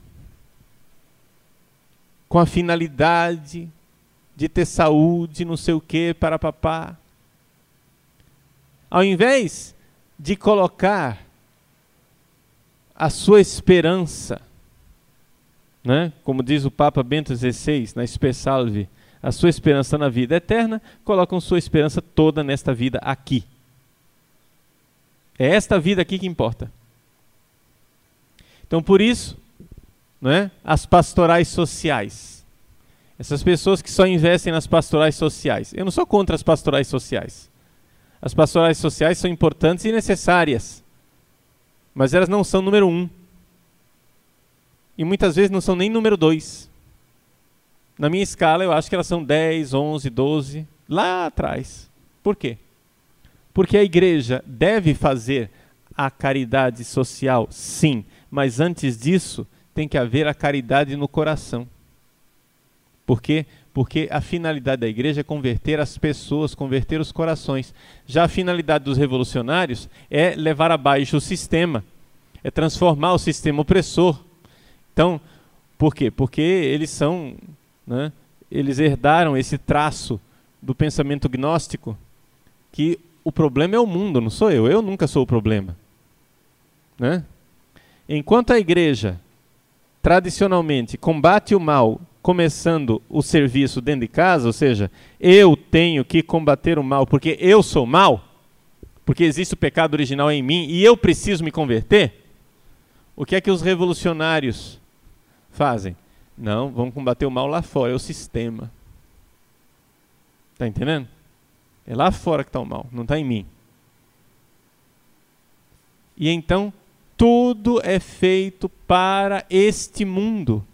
com a finalidade de ter saúde, não sei o que, para papá. Ao invés de colocar a sua esperança, né? como diz o Papa Bento XVI na Spe Salve, a sua esperança na vida eterna, colocam sua esperança toda nesta vida aqui. É esta vida aqui que importa. Então, por isso, né, as pastorais sociais. Essas pessoas que só investem nas pastorais sociais. Eu não sou contra as pastorais sociais. As pastorais sociais são importantes e necessárias, mas elas não são número um. E muitas vezes não são nem número dois. Na minha escala, eu acho que elas são 10, 11, 12, lá atrás. Por quê? Porque a igreja deve fazer a caridade social, sim, mas antes disso, tem que haver a caridade no coração. Por quê? porque a finalidade da igreja é converter as pessoas, converter os corações. Já a finalidade dos revolucionários é levar abaixo o sistema, é transformar o sistema opressor. Então, por quê? Porque eles são, né, eles herdaram esse traço do pensamento gnóstico, que o problema é o mundo, não sou eu. Eu nunca sou o problema. Né? Enquanto a igreja tradicionalmente combate o mal começando o serviço dentro de casa, ou seja, eu tenho que combater o mal porque eu sou mal, porque existe o pecado original em mim e eu preciso me converter, o que é que os revolucionários fazem? Não, vamos combater o mal lá fora, é o sistema. Está entendendo? É lá fora que está o mal, não está em mim. E então, tudo é feito para este mundo.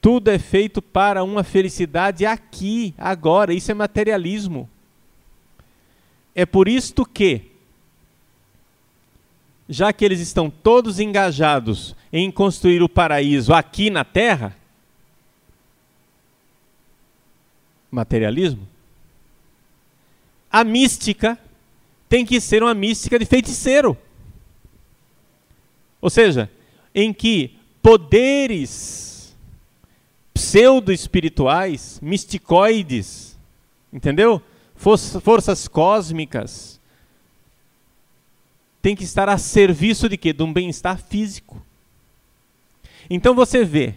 Tudo é feito para uma felicidade aqui, agora. Isso é materialismo. É por isto que, já que eles estão todos engajados em construir o paraíso aqui na terra, materialismo, a mística tem que ser uma mística de feiticeiro. Ou seja, em que poderes pseudo-espirituais, misticoides, entendeu? Forças cósmicas, tem que estar a serviço de quê? De um bem-estar físico. Então você vê,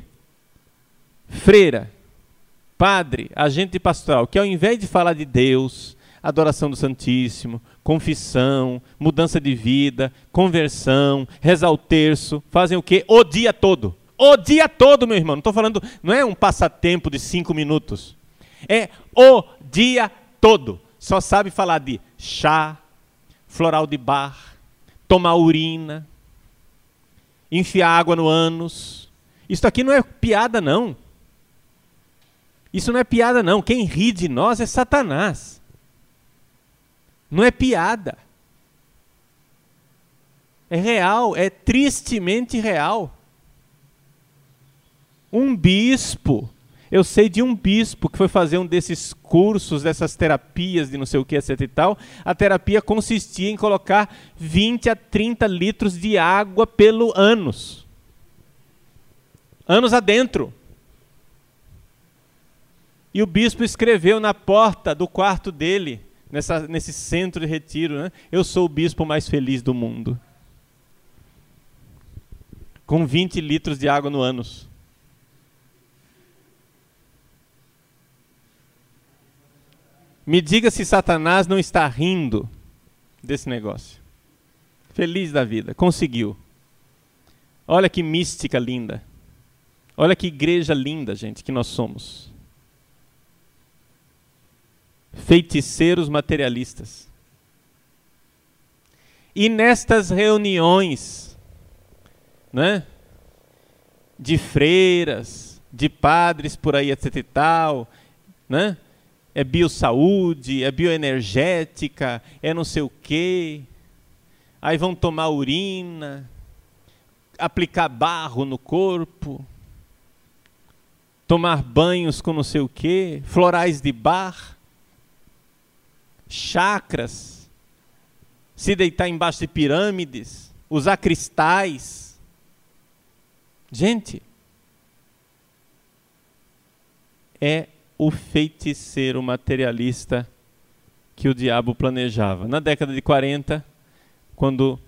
freira, padre, agente pastoral, que ao invés de falar de Deus, adoração do Santíssimo, confissão, mudança de vida, conversão, rezar o terço, fazem o quê? O dia todo. O dia todo, meu irmão. Não estou falando, não é um passatempo de cinco minutos. É o dia todo. Só sabe falar de chá, floral de bar, tomar urina, enfiar água no ânus. Isso aqui não é piada, não. Isso não é piada, não. Quem ri de nós é Satanás. Não é piada. É real, é tristemente real. Um bispo. Eu sei de um bispo que foi fazer um desses cursos, dessas terapias de não sei o que, etc e tal. A terapia consistia em colocar 20 a 30 litros de água pelo ânus. Anos adentro. E o bispo escreveu na porta do quarto dele, nessa, nesse centro de retiro, né? Eu sou o bispo mais feliz do mundo. Com 20 litros de água no ânus. Me diga se Satanás não está rindo desse negócio. Feliz da vida, conseguiu. Olha que mística linda. Olha que igreja linda, gente, que nós somos. Feiticeiros materialistas. E nestas reuniões, né, de freiras, de padres por aí, etc e tal, né, é biossaúde, é bioenergética, é não sei o quê. Aí vão tomar urina, aplicar barro no corpo, tomar banhos com não sei o quê, florais de bar, chakras, se deitar embaixo de pirâmides, usar cristais. Gente, é o feiticeiro materialista que o diabo planejava. Na década de 40, quando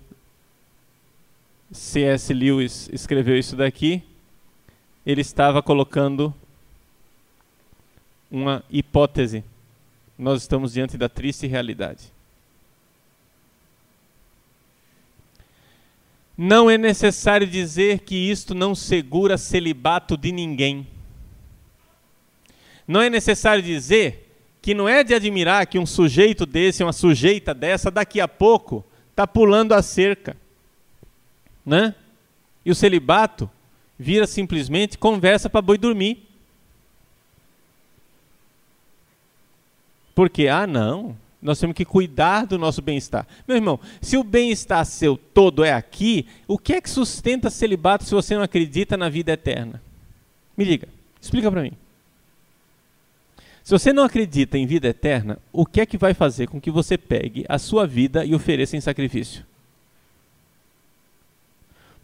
C.S. Lewis escreveu isso daqui, ele estava colocando uma hipótese. Nós estamos diante da triste realidade. Não é necessário dizer que isto não segura celibato de ninguém. Não é necessário dizer que não é de admirar que um sujeito desse, uma sujeita dessa, daqui a pouco está pulando a cerca. Né? E o celibato vira simplesmente conversa para boi dormir. Porque, ah, não, nós temos que cuidar do nosso bem-estar. Meu irmão, se o bem-estar seu todo é aqui, o que é que sustenta celibato se você não acredita na vida eterna? Me diga, explica para mim. Se você não acredita em vida eterna, o que é que vai fazer com que você pegue a sua vida e ofereça em sacrifício?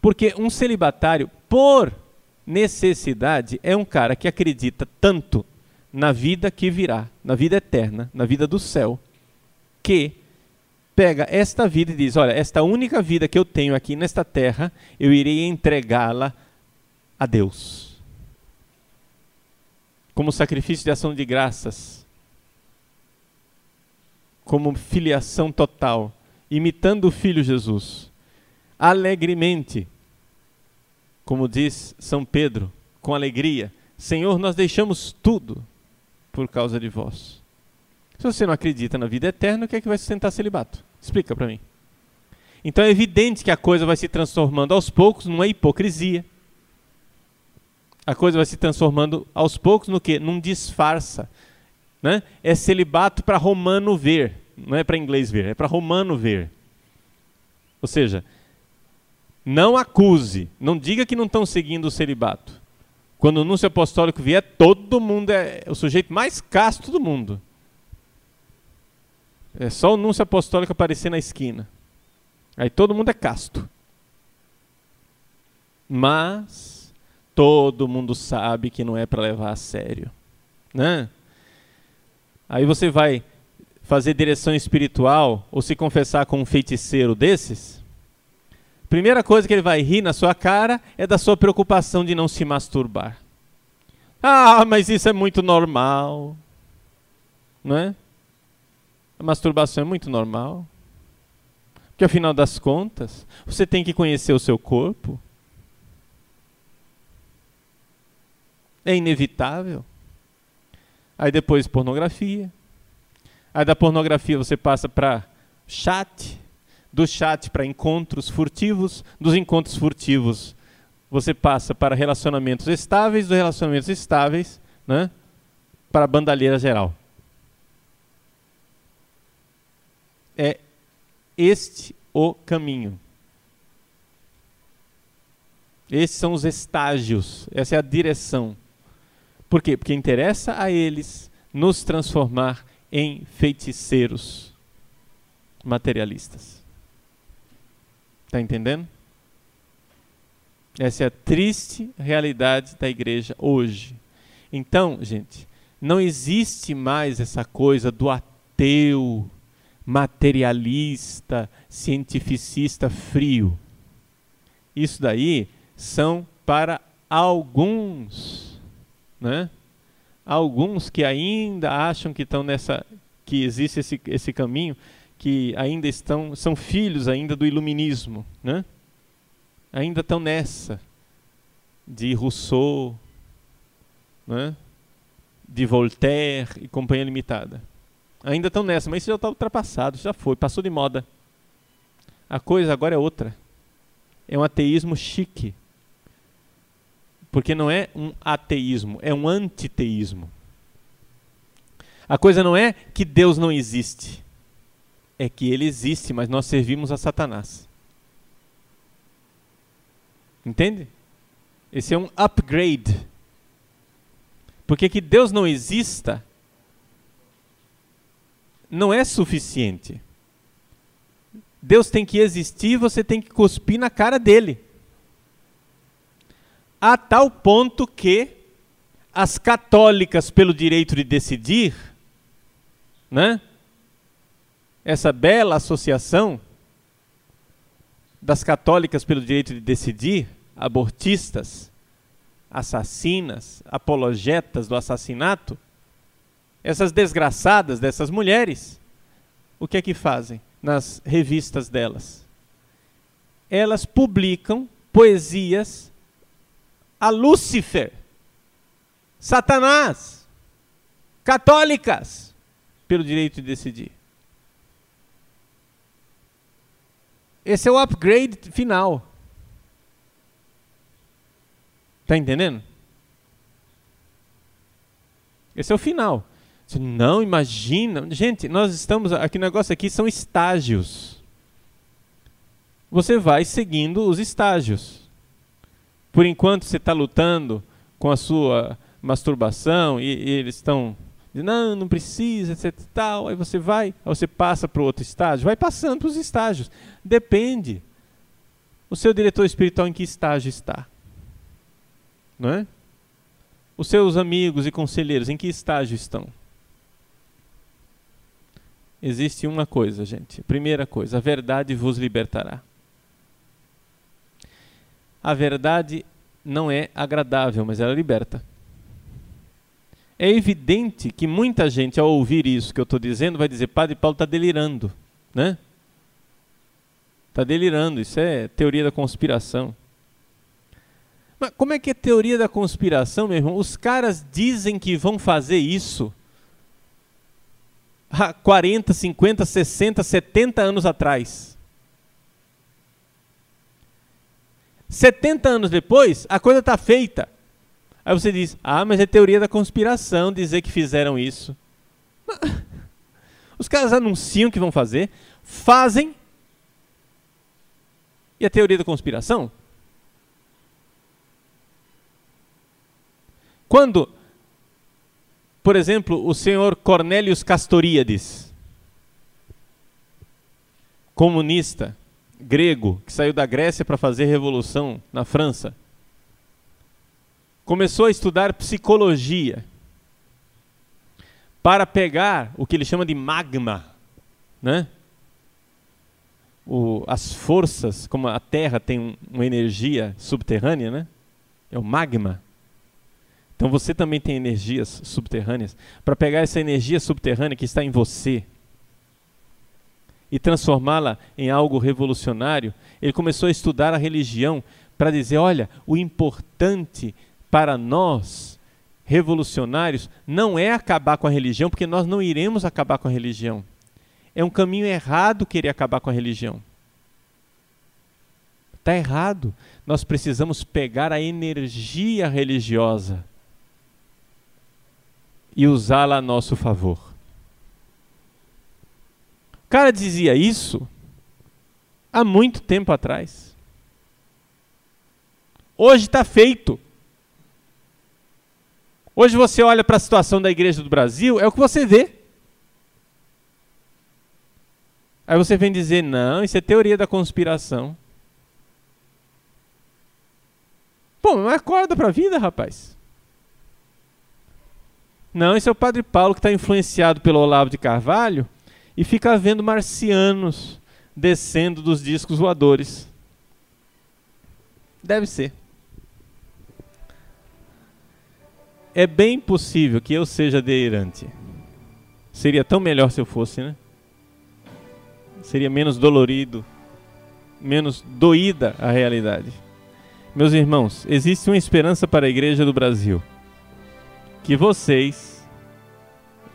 Porque um celibatário, por necessidade, é um cara que acredita tanto na vida que virá, na vida eterna, na vida do céu, que pega esta vida e diz: Olha, esta única vida que eu tenho aqui nesta terra, eu irei entregá-la a Deus. Como sacrifício de ação de graças, como filiação total, imitando o Filho Jesus, alegremente, como diz São Pedro, com alegria: Senhor, nós deixamos tudo por causa de vós. Se você não acredita na vida eterna, o que é que vai sustentar celibato? Explica para mim. Então é evidente que a coisa vai se transformando aos poucos numa hipocrisia a coisa vai se transformando aos poucos no que? Num disfarça. Né? É celibato para romano ver, não é para inglês ver, é para romano ver. Ou seja, não acuse, não diga que não estão seguindo o celibato. Quando o anúncio apostólico vier, todo mundo é o sujeito mais casto do mundo. É só o anúncio apostólico aparecer na esquina. Aí todo mundo é casto. Mas todo mundo sabe que não é para levar a sério, né? Aí você vai fazer direção espiritual ou se confessar com um feiticeiro desses, primeira coisa que ele vai rir na sua cara é da sua preocupação de não se masturbar. Ah, mas isso é muito normal, não é? A masturbação é muito normal. Porque afinal das contas, você tem que conhecer o seu corpo, É inevitável. Aí depois pornografia. Aí da pornografia você passa para chat, do chat para encontros furtivos, dos encontros furtivos você passa para relacionamentos estáveis, dos relacionamentos estáveis, né, para bandalheira geral. É este o caminho. Esses são os estágios, essa é a direção. Por quê? Porque interessa a eles nos transformar em feiticeiros materialistas. Está entendendo? Essa é a triste realidade da igreja hoje. Então, gente, não existe mais essa coisa do ateu, materialista, cientificista frio. Isso daí são para alguns, né? Alguns que ainda acham que estão nessa, que existe esse, esse caminho, que ainda estão, são filhos ainda do iluminismo, né? Ainda estão nessa de Rousseau, né? de Voltaire e companhia limitada. Ainda estão nessa, mas isso já está ultrapassado, já foi, passou de moda. A coisa agora é outra. É um ateísmo chique. Porque não é um ateísmo, é um antiteísmo. A coisa não é que Deus não existe. É que ele existe, mas nós servimos a Satanás. Entende? Esse é um upgrade. Porque que Deus não exista não é suficiente. Deus tem que existir e você tem que cuspir na cara dele a tal ponto que as católicas, pelo direito de decidir, né? Essa bela associação das católicas pelo direito de decidir, abortistas, assassinas, apologetas do assassinato, essas desgraçadas dessas mulheres, o que é que fazem nas revistas delas? Elas publicam poesias a Lúcifer, Satanás, católicas, pelo direito de decidir. Esse é o upgrade final. Está entendendo? Esse é o final. Você não imagina. Gente, nós estamos. Aqui negócio aqui são estágios. Você vai seguindo os estágios. Por enquanto você está lutando com a sua masturbação e, e eles estão não, não precisa, etc. Tal. Aí você vai, aí você passa para o outro estágio, vai passando para os estágios. Depende. O seu diretor espiritual em que estágio está? Não é? Os seus amigos e conselheiros em que estágio estão? Existe uma coisa, gente. Primeira coisa, a verdade vos libertará a verdade não é agradável, mas ela liberta. É evidente que muita gente, ao ouvir isso que eu estou dizendo, vai dizer: Padre Paulo está delirando, né? Está delirando, isso é teoria da conspiração. Mas como é que é teoria da conspiração, meu irmão? Os caras dizem que vão fazer isso há 40, 50, 60, 70 anos atrás. 70 anos depois, a coisa está feita. Aí você diz: Ah, mas é teoria da conspiração dizer que fizeram isso. Os caras anunciam que vão fazer, fazem. E a teoria da conspiração? Quando, por exemplo, o senhor Cornelius Castoríades, comunista, grego que saiu da Grécia para fazer revolução na França. Começou a estudar psicologia para pegar o que ele chama de magma, né? O, as forças, como a Terra tem um, uma energia subterrânea, né? É o magma. Então você também tem energias subterrâneas. Para pegar essa energia subterrânea que está em você, e transformá-la em algo revolucionário, ele começou a estudar a religião para dizer: olha, o importante para nós, revolucionários, não é acabar com a religião, porque nós não iremos acabar com a religião. É um caminho errado querer acabar com a religião. Está errado. Nós precisamos pegar a energia religiosa e usá-la a nosso favor cara dizia isso há muito tempo atrás. Hoje está feito. Hoje você olha para a situação da igreja do Brasil, é o que você vê. Aí você vem dizer: não, isso é teoria da conspiração. Pô, mas acorda para a vida, rapaz. Não, esse é o Padre Paulo que está influenciado pelo Olavo de Carvalho e fica vendo marcianos descendo dos discos voadores. Deve ser. É bem possível que eu seja delirante. Seria tão melhor se eu fosse, né? Seria menos dolorido, menos doída a realidade. Meus irmãos, existe uma esperança para a igreja do Brasil que vocês,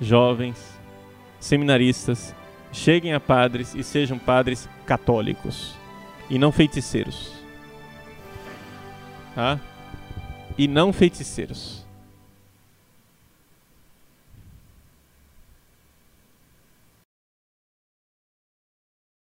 jovens, seminaristas, cheguem a padres e sejam padres católicos e não feiticeiros. Tá? E não feiticeiros.